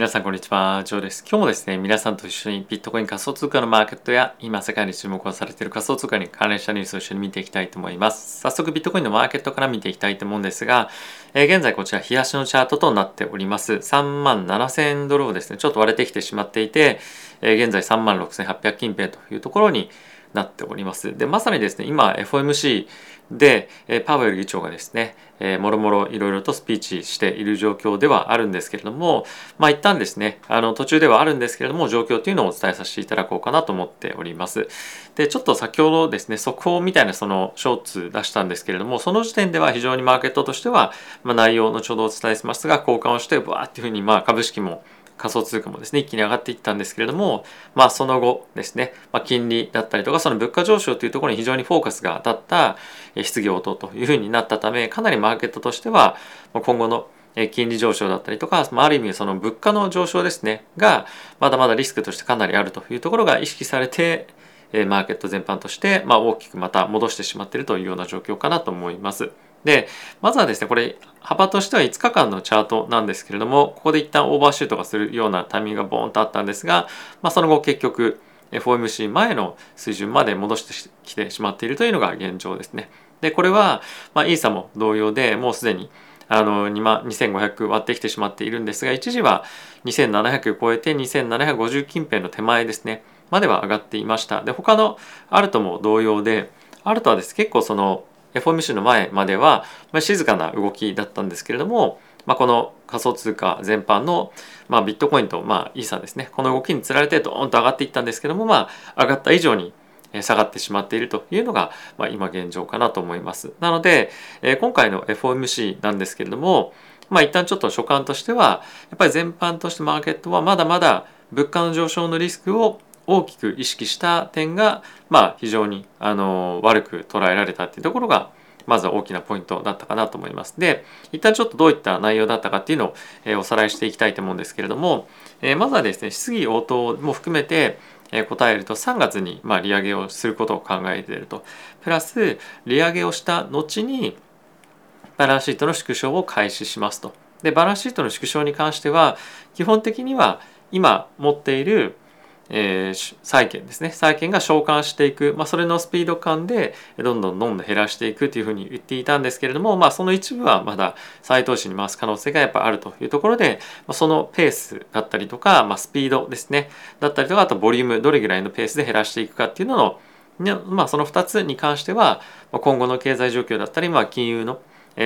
皆さんこんにちは、ジョーです。今日もですね、皆さんと一緒にビットコイン仮想通貨のマーケットや今世界に注目をされている仮想通貨に関連したニュースを一緒に見ていきたいと思います。早速ビットコインのマーケットから見ていきたいと思うんですが、えー、現在こちら冷やしのチャートとなっております。3万7000ドルをですね、ちょっと割れてきてしまっていて、えー、現在3万6800近辺というところになっております。で、まさにですね、今 FOMC で、えパウエル議長がですね、えー、もろもろいろいろとスピーチしている状況ではあるんですけれども、まあ一旦ですね、あの途中ではあるんですけれども、状況というのをお伝えさせていただこうかなと思っております。で、ちょっと先ほどですね、速報みたいなそのショーツ出したんですけれども、その時点では非常にマーケットとしては、まあ、内容後ほどお伝えしますが、交換をして、わーっていうふうに、まあ株式も仮想通貨もですね一気に上がっていったんですけれどもまあその後ですね、まあ、金利だったりとかその物価上昇というところに非常にフォーカスが当たった質疑応答というふうになったためかなりマーケットとしては今後の金利上昇だったりとか、まある意味その物価の上昇ですね、がまだまだリスクとしてかなりあるというところが意識されて、マーケット全般として、まあ、大きくまた戻してしまっているというような状況かなと思います。で、まずはですね、これ、幅としては5日間のチャートなんですけれども、ここで一旦オーバーシュートがするようなタイミングがボーンとあったんですが、まあ、その後結局、FOMC 前の水準まで戻してきてしまっているというのが現状ですね。で、これは、まあ、イーサも同様でもうすでにあの2万2500割ってきてしまっているんですが、一時は2700超えて2750近辺の手前ですね、までは上がっていました。で、他のアルトも同様で、アルトはです結構その FOMC の前までは、まあ、静かな動きだったんですけれども、まあ、この仮想通貨全般の、まあ、ビットコインと、まあ、イーサですねこの動きにつられてドーンと上がっていったんですけども、まあ、上がった以上に下がってしまっているというのが、まあ、今現状かなと思います。なので、え、今回の FOMC なんですけれども、まあ、一旦ちょっと所感としてはやっぱり全般としてマーケットはまだまだ物価の上昇のリスクを大きく意識した点が、まあ、非常にあの悪く捉えられたっていうところがまず大きなポイントだったかなと思います。で一旦ちょっとどういった内容だったかっていうのを、え、おさらいしていきたいと思うんですけれども、え、まずはですね質疑応答も含めて答えると3月にま利上げをすることを考えているとプラス利上げをした後にバランスシートの縮小を開始しますとでバランスシートの縮小に関しては基本的には今持っているえー、債券ですね。債券が償還していく、まあ、それのスピード感でどんどんどんどん減らしていくというふうに言っていたんですけれども、まあ、その一部はまだ再投資に回す可能性がやっぱあるというところで、まあ、そのペースだったりとか、まあ、スピードですね。だったりとかあとボリュームどれぐらいのペースで減らしていくかっていうののまあ、その2つに関しては今後の経済状況だったり、まあ、金融の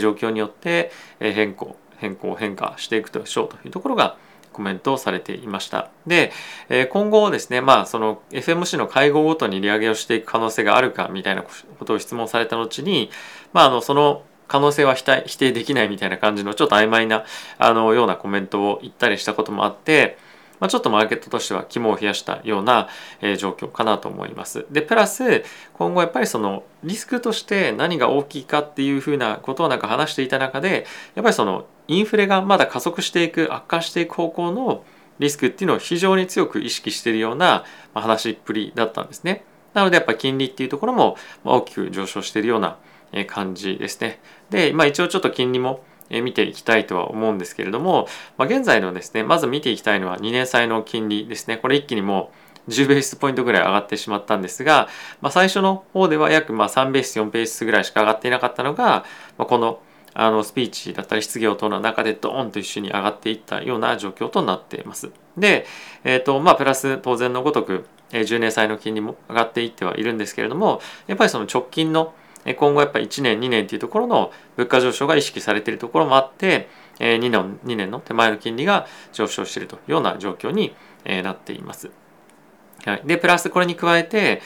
状況によって変更変更変化していくでしょうというところがコメントをされていました。で、え今後ですね、まあその FMC の会合ごとに利上げをしていく可能性があるかみたいなことを質問された後に、まああのその可能性は否定できないみたいな感じのちょっと曖昧なあのようなコメントを言ったりしたこともあって、まあ、ちょっとマーケットとしては肝を冷やしたような、えー、状況かなと思います。でプラス今後やっぱりそのリスクとして何が大きいかっていうふうなことをなんか話していた中でやっぱりそのインフレがまだ加速していく悪化していく方向のリスクっていうのを非常に強く意識しているような話っぷりだったんですね。なのでやっぱ金利っていうところも大きく上昇しているような感じですね。で、まあ、一応ちょっと金利も見ていきたいとは思うんですけれども、まあ、現在のですねまず見ていきたいのは2年債の金利ですねこれ一気にもう10ベースポイントぐらい上がってしまったんですが、まあ、最初の方では約ま3ベース4ベースぐらいしか上がっていなかったのが、まあ、このあのスピーチだったり質疑応答の中でドーンと一緒に上がっていったような状況となっています。で、えーとまあ、プラス当然のごとく10年債の金利も上がっていってはいるんですけれどもやっぱりその直近の今後やっぱり1年2年っていうところの物価上昇が意識されているところもあって2年 ,2 年の手前の金利が上昇しているというような状況になっています。はい、でプラスこれに加えて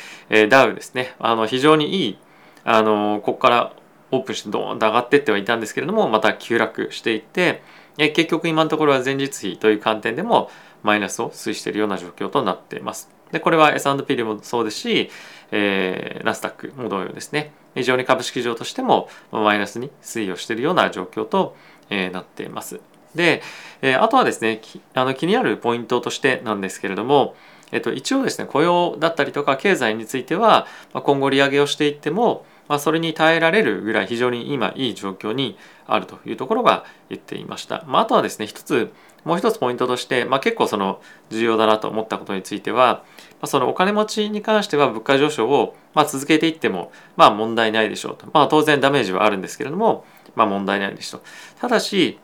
ダウですねあの非常にいいあのここからオープンしてドーンと上がってってはいたんですけれどもまた急落していって結局今のところは前日比という観点でもマイナスを推しているような状況となっています。でこれは S&P でもそうですし、えー、ナスダックも同様ですね非常に株式上としてもマイナスに推移をしているような状況と、えー、なっています。で、えー、あとはですねあの気になるポイントとしてなんですけれども、えっと、一応ですね雇用だったりとか経済についてはま今後利上げをしていってもまあ、それに耐えられるぐらい非常に今いい状況にあるというところが言っていました。まあ、あとはですね一つもう一つポイントとして、まあ、結構その重要だなと思ったことについては、まあ、そのお金持ちに関しては物価上昇をまあ続けていってもまあ問題ないでしょうと、まあ、当然ダメージはあるんですけれども、まあ、問題ないでしょうただし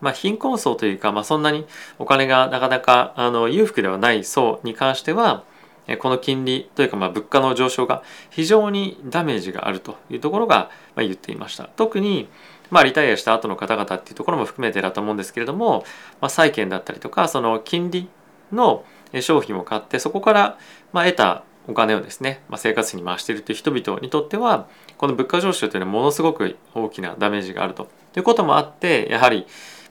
まあ、貧困層というか、まあ、そんなにお金がなかなかあの裕福ではない層に関してはこの金利というかまあ物価の上昇が非常にダメージがあるというところが言っていました。特にまあ、リタイアした後の方々っていうところも含めてだと思うんですけれども、まあ、債券だったりとかその金利の商品を買ってそこからまあ得たお金をですね、まあ、生活費に回しているという人々にとってはこの物価上昇というのはものすごく大きなダメージがあると。ということもあってやはり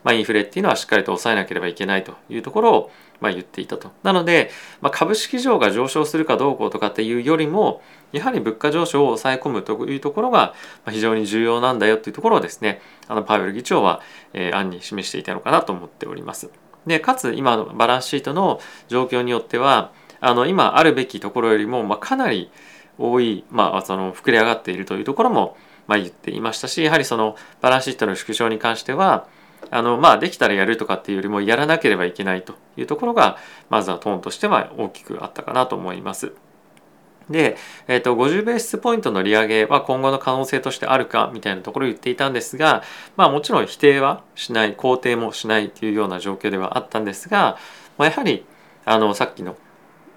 まあ、インフレっていうのはしっかりと抑えなければいけないというところをまあ言っていたと。なので、まあ、株式市場が上昇するかどうこうとかっていうよりもやはり物価上昇を抑え込むというところが非常に重要なんだよというところをですねあのパウエル議長は、えー、案に示していたのかなと思っております。でかつ今のバランスシートの状況によってはあの今あるべきところよりも、まあ、かなり多い、まあ、その膨れ上がっているというところも、まあ、言っていましたしやはりそのバランスシートの縮小に関してはあのまあできたらやるとかっていうよりもやらなければいけないというところがまずはトーンとしては大きくあったかなと思います。で、えー、と50ベースポイントの利上げは今後の可能性としてあるかみたいなところを言っていたんですが、まあ、もちろん否定はしない肯定もしないというような状況ではあったんですが、まあ、やはりあのさっきの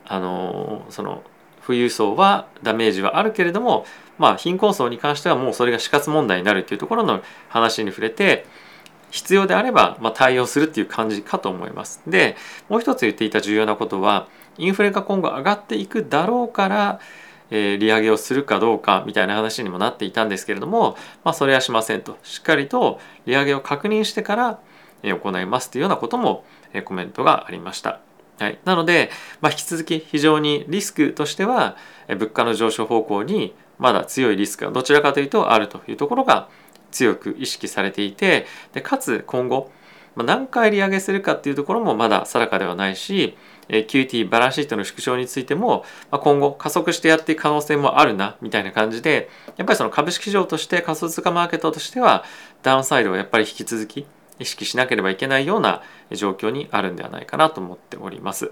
あのその富裕層はダメージはあるけれども、まあ、貧困層に関してはもうそれが死活問題になるというところの話に触れて必要であれば、まあ、対応するっていう感じかと思います。でもう一つ言っていた重要なことはインフレが今後上がっていくだろうから、えー、利上げをするかどうかみたいな話にもなっていたんですけれども、まあ、それはしませんとしっかりと利上げを確認してから、えー、行いますというようなことも、えー、コメントがありました。はい、なので、まあ、引き続き非常にリスクとしては物価の上昇方向にまだ強いリスクがどちらかというとあるというところが強く意識されていてでかつ今後まあ何回利上げするかっていうところもまだ定かではないし QT バランスシートの縮小についてもまあ今後加速してやっていく可能性もあるなみたいな感じでやっぱりその株式市場として仮想通貨マーケットとしてはダウンサイドをやっぱり引き続き意識しなければいけないような状況にあるんではないかなと思っております。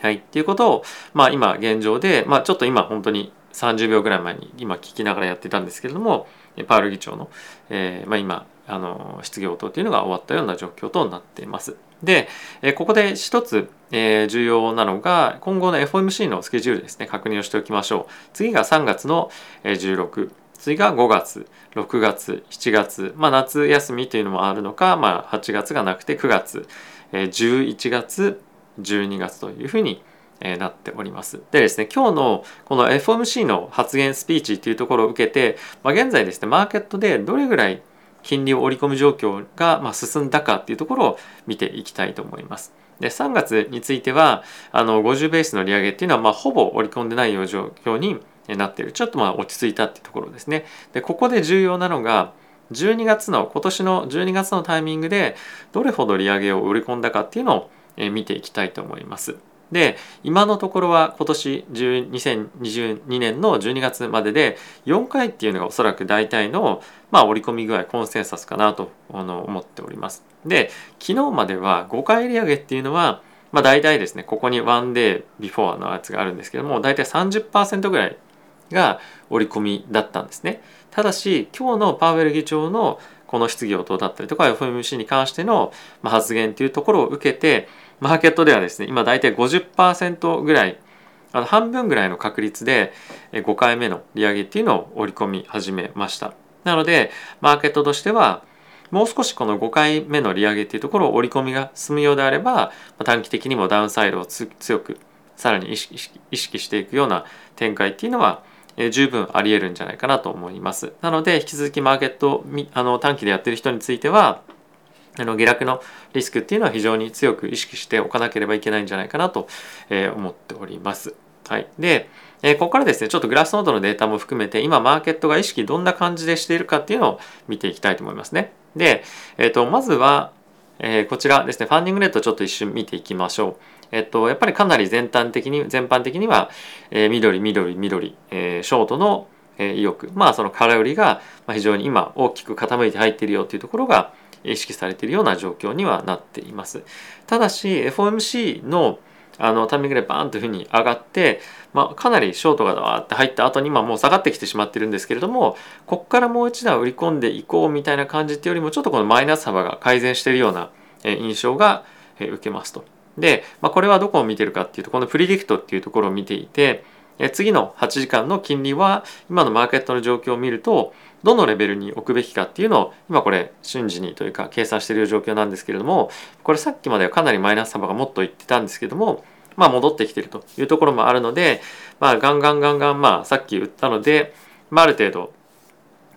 はい、っていうことを、まあ、今現状で、まあ、ちょっと今本当に30秒ぐらい前に今聞きながらやってたんですけれどもパウル議長の、えーまあ、今あの質疑応答というのが終わったような状況となっています。で、えここで一つ、え、重要なのが今後の FOMC のスケジュールですね確認をしておきましょう。次が3月の16次が5月6月7月、まあ、夏休みというのもあるのか、まあ、8月がなくて9月、11月12月というふうにえなっております。でですね、今日のこの FOMC の発言スピーチっていうところを受けて、まあ、現在ですね、マーケットでどれぐらい金利を織り込む状況がま進んだかっていうところを見ていきたいと思います。で3月についてはあの50ベースの利上げっていうのはまほぼ織り込んでないような状況になっているちょっとまあ落ち着いたっていうところですね。でここで重要なのが12月の今年の12月のタイミングでどれほど利上げを織り込んだかっていうのを見ていきたいと思います。で今のところは今年2022年の12月までで4回っていうのがおそらく大体の、まあ、織り込み具合コンセンサスかなと思っております。で昨日までは5回利上げっていうのは、まあ、大体ですねここに one day before のやつがあるんですけども大体30%ぐらいが織り込みだったんですね。ただし今日のパウエル議長のこの質疑応答だったりとか FOMC に関しての発言というところを受けてマーケットではですね今大体50%ぐらいあの半分ぐらいの確率で5回目の利上げっていうのを織り込み始めましたなのでマーケットとしてはもう少しこの5回目の利上げっていうところを織り込みが進むようであれば短期的にもダウンサイドを強くさらに意識意識していくような展開っていうのは十分あり得るんじゃないかなと思います。なので引き続きマーケットあの短期でやってる人についてはあの下落のリスクっていうのは非常に強く意識しておかなければいけないんじゃないかなと思っております。はい、で、えここからですねちょっとグラスノードのデータも含めて今マーケットが意識どんな感じでしているかっていうのを見ていきたいと思いますね。で、えー、とまずは、えー、こちらですねファンディングレートちょっと一瞬見ていきましょう。えっと、やっぱりかなり全体的に全般的には、えー、緑緑緑、えー、ショートの意欲まあその空売りが非常に今大きく傾いて入っているよというところが意識されているような状況にはなっています。ただし FOMC のあのタイミングでバーンというふうに上がって、まあ、かなりショートがわーって入った後にまもう下がってきてしまってるんですけれどもここからもう一段売り込んでいこうみたいな感じっていうよりもちょっとこのマイナス幅が改善しているような印象が受けますと。で、まあ、これはどこを見てるかっていうとこのプリディクトっていうところを見ていて次の8時間の金利は今のマーケットの状況を見るとどのレベルに置くべきかっていうのを今これ瞬時にというか計算している状況なんですけれどもこれさっきまではかなりマイナス幅がもっといってたんですけどもまあ戻ってきてるというところもあるのでまあガンガンガンガンまあさっき言ったので、まあ、ある程度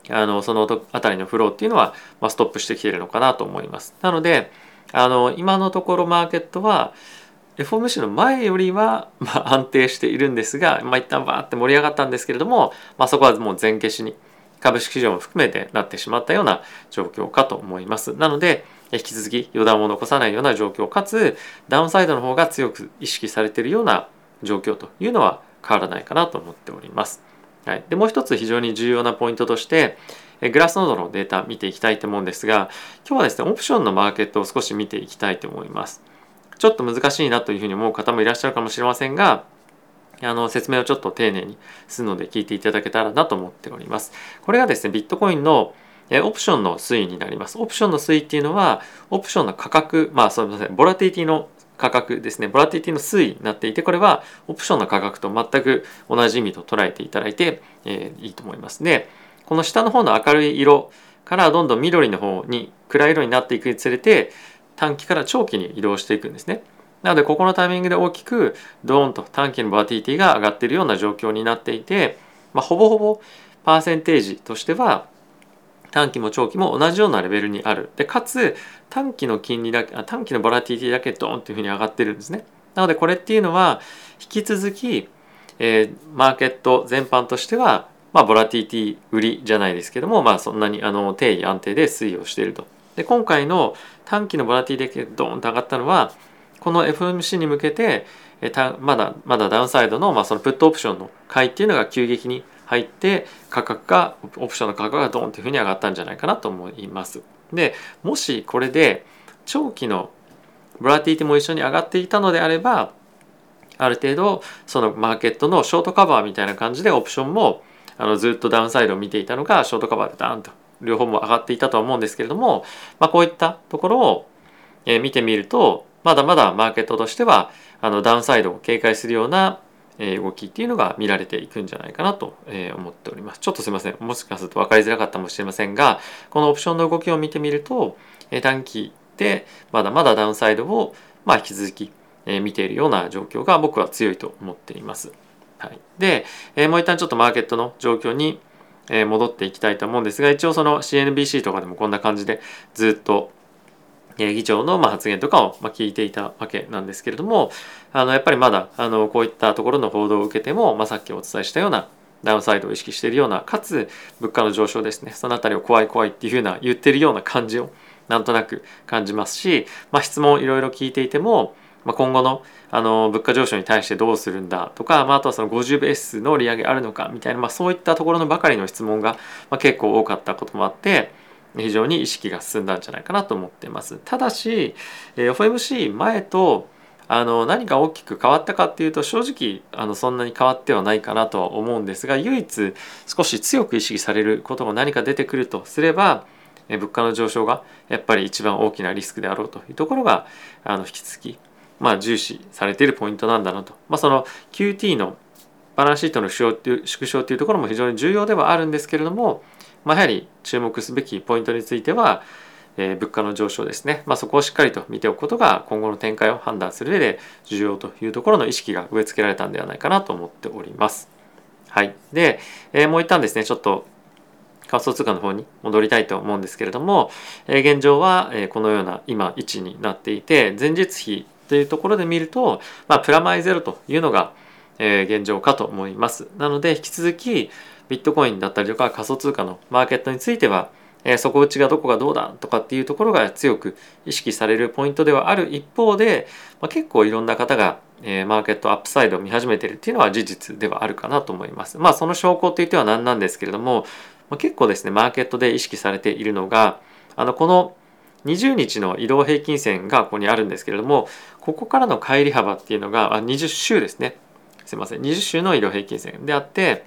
あのそのあたりのフローっていうのは、まあ、ストップしてきているのかなと思います。なのであの今のところマーケットは FOMC の前よりは、まあ、安定しているんですが、まあ、一旦バーって盛り上がったんですけれども、まあ、そこはもう全消しに株式市場も含めてなってしまったような状況かと思います。なので、引き続き予断を残さないような状況かつダウンサイドの方が強く意識されているような状況というのは変わらないかなと思っております。はい、でもう一つ非常に重要なポイントとしてグラスノードのデータ見ていきたいと思うんですが今日はですねオプションのマーケットを少し見ていきたいと思います。ちょっと難しいなというふうに思う方もいらっしゃるかもしれませんがあの説明をちょっと丁寧にするので聞いていただけたらなと思っております。これがですね、ビットコインのオプションの推移になります。オプションの推移っていうのは、オプションの価格、まあすみません、ボラティティの価格ですね、ボラティティの推移になっていて、これはオプションの価格と全く同じ意味と捉えていただいて、えー、いいと思います。で、この下の方の明るい色からどんどん緑の方に暗い色になっていくにつれて、短期から長期に移動していくんですね。なのでここのタイミングで大きくドーンと短期のバーティティが上がっているような状況になっていて、まあ、ほぼほぼパーセンテージとしては短期も長期も同じようなレベルにある。で、かつ短期の金利だけ、短期のボラティティだけドーンというふうに上がってるんですね。なのでこれっていうのは引き続き、えー、マーケット全般としては、まあ、ボラティティ売りじゃないですけども、まあ、そんなにあの定位安定で推移をしていると。で、今回の短期のボラティティだけドーンと上がったのは、この FMC に向けてまだまだダウンサイドの,、まあそのプットオプションの買いっていうのが急激に入って価格がオプションの価格がドンというふうに上がったんじゃないかなと思います。でもしこれで長期のボラティティも一緒に上がっていたのであればある程度そのマーケットのショートカバーみたいな感じでオプションもあのずっとダウンサイドを見ていたのがショートカバーでダーンと両方も上がっていたとは思うんですけれども、まあ、こういったところを見てみるとまだまだマーケットとしてはあのダウンサイドを警戒するような動きっていうのが見られていくんじゃないかなと思っております。ちょっとすいません。もしかすると分かりづらかったかもしれませんが、このオプションの動きを見てみると、短期でまだまだダウンサイドをまあ引き続き見ているような状況が僕は強いと思っています。はい、で、もう一旦ちょっとマーケットの状況にえ戻っていきたいと思うんですが、一応その CNBC とかでもこんな感じでずっと議長のま発言とかをま聞いていたわけなんですけれどもあのやっぱりまだあのこういったところの報道を受けても、まあ、さっきお伝えしたようなダウンサイドを意識しているようなかつ物価の上昇ですねその辺りを怖い怖いっていうふうな言ってるような感じをなんとなく感じますし、まあ、質問いろいろ聞いていても、まあ、今後のあの物価上昇に対してどうするんだとか、まあ、あとはその50ベースの利上げあるのかみたいな、まあ、そういったところのばかりの質問が、まあ、結構多かったこともあって非常に意識が進んだんじゃないかなと思ってます。ただし、え、F. M. C. 前とあの何か大きく変わったかっていうと正直あのそんなに変わってはないかなとは思うんですが唯一少し強く意識されることが何か出てくるとすれば物価の上昇がやっぱり一番大きなリスクであろうというところがあの引き続き、まあ、重視されているポイントなんだなと、まあ、その QT のバランスシートの縮小というところも非常に重要ではあるんですけれどもまあ、やはり注目すべきポイントについては、えー、物価の上昇ですね、まあ、そこをしっかりと見ておくことが今後の展開を判断する上で重要というところの意識が植え付けられたんではないかなと思っております。はい、で、えー、もう一旦ですねちょっと仮想通貨の方に戻りたいと思うんですけれども、えー、現状は、えこのような今位置になっていて前日比というところで見ると、まあ、プラマイゼロというのが、え現状かと思います。なので引き続きビットコインだったりとか仮想通貨のマーケットについては、え、底打ちがどこがどうだとかっていうところが強く意識されるポイントではある一方で、まあ、結構いろんな方が、え、マーケットアップサイドを見始めてるっていうのは事実ではあるかなと思います。まあその証拠といっては何なんですけれども、まあ、結構ですねマーケットで意識されているのがあのこの20日の移動平均線がここにあるんですけれどもここからの乖離幅っていうのがあ20週ですね。すいません。20週の移動平均線。であって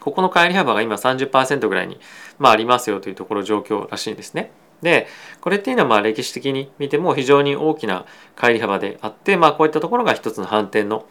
ここの乖離幅が今30%ぐらいに、まあ、ありますよというところ状況らしいんですね。でこれっていうのはまあ歴史的に見ても非常に大きな乖離幅であって、まあ、こういったところが一つの反転の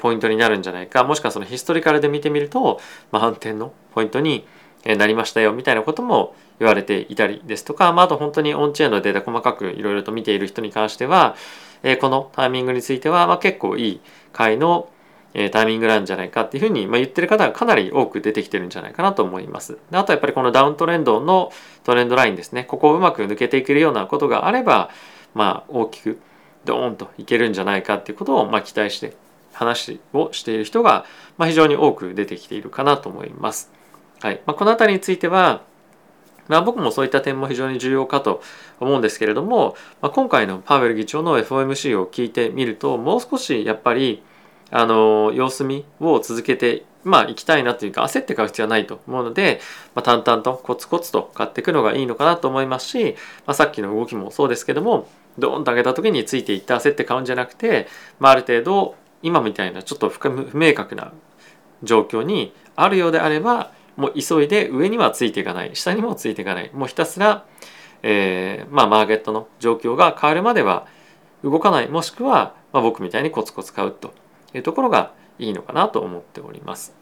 ポイントになるんじゃないか。もしくはそのヒストリカルで見てみると、まあ、反転のポイントになりましたよみたいなことも言われていたりですとか、まあ、あと本当にオンチェーンのデータ細かくいろいろと見ている人に関しては、えこのタイミングについては、まあ、結構いい回のえタイミングなんじゃないかっていうふうに、ま言ってる方がかなり多く出てきてるんじゃないかなと思います。であとやっぱりこのダウントレンドのトレンドラインですねここをうまく抜けていけるようなことがあればまあ大きくドーンといけるんじゃないかっていうことをまあ期待して話をしている人がまあ非常に多く出てきているかなと思います。はいまあ、この辺りについてはまあ、僕もそういった点も非常に重要かと思うんですけれども、まあ、今回のパウエル議長の FOMC を聞いてみるともう少しやっぱりあの様子見を続けてまあ行きたいなというか焦って買う必要はないと思うので、まあ、淡々とコツコツと買っていくのがいいのかなと思いますし、まあ、さっきの動きもそうですけどもドーンと上げた時についていって焦って買うんじゃなくて、まあ、ある程度今みたいなちょっと不明確な状況にあるようであればもう急いで上にはついていかない。下にもついていかない。もうひたすら、えー、まあマーケットの状況が変わるまでは動かない。もしくは、まあ、僕みたいにコツコツ買うと。いうところがいいのかなと思っております。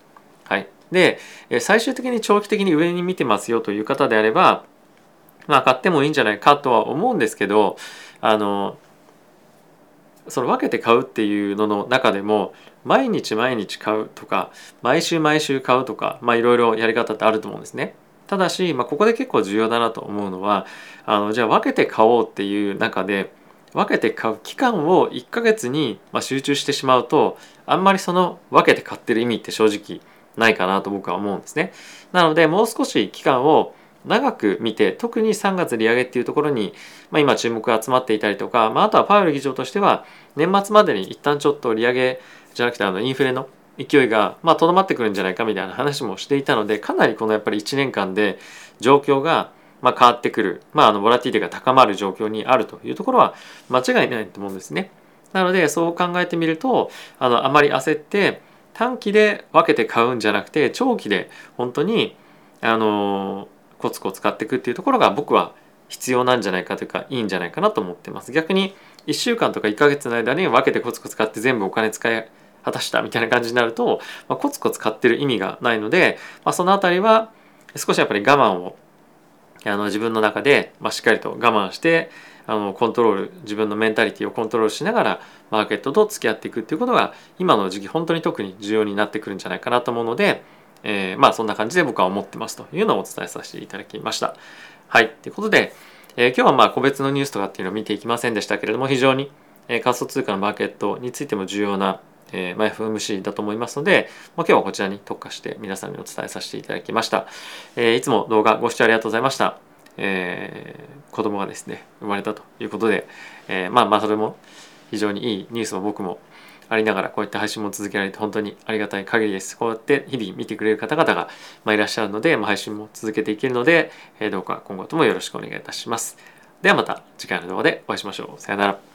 はい、で最終的に長期的に上に見てますよという方であればまあ買ってもいいんじゃないかとは思うんですけどあのその分けて買うっていうのの中でも毎日毎日買うとか毎週毎週買うとかまあいろいろやり方ってあると思うんですね。ただし、まあ、ここで結構重要だなと思うのはあのじゃあ分けて買おうっていう中で分けて買う期間を1ヶ月に集中してしまうとあんまりその分けて買ってる意味って正直ないかなと僕は思うんですね。なのでもう少し期間を長く見て特に3月利上げっていうところに、まあ、今注目が集まっていたりとか、まあ、あとはパウエル議長としては年末までに一旦ちょっと利上げじゃなくてあのインフレの勢いがまあとどまってくるんじゃないかみたいな話もしていたのでかなりこのやっぱり1年間で状況がまあ変わってくる、まあ、あのボラティティが高まる状況にあるというところは間違いないと思うんですね。なのでそう考えてみるとあのあまり焦って短期で分けて買うんじゃなくて長期で本当にあのコツコツ買っていくっていうところが僕は必要なんじゃないかというかいいんじゃないかなと思ってます。逆に1週間とか1ヶ月の間に分けてコツコツ買って全部お金使い果たしたみたいな感じになると、まあ、コツコツ買ってる意味がないので、まあ、その辺りは少しやっぱり我慢をあの自分の中で、まあ、しっかりと我慢してあのコントロール自分のメンタリティをコントロールしながらマーケットと付き合っていくっていうことが今の時期本当に特に重要になってくるんじゃないかなと思うので、えー、まあそんな感じで僕は思ってますというのをお伝えさせていただきました。はい。ということで、えー、今日はまあ個別のニュースとかっていうのを見ていきませんでしたけれども、非常に、えー、仮想通貨のマーケットについても重要な、えーまあ、FMC だと思いますので、まあ、今日はこちらに特化して皆さんにお伝えさせていただきました。えー、いつも動画ご視聴ありがとうございました。えー、子供がですね、生まれたということで、えー、まあまあそれも非常にいいニュースを僕もありながらこういった配信も続けられて本当にありがたい限りです。こうやって日々見てくれる方々が、まあ、いらっしゃるので、まあ、配信も続けていけるので、えー、どうか今後ともよろしくお願いいたします。ではまた次回の動画でお会いしましょう。さよなら。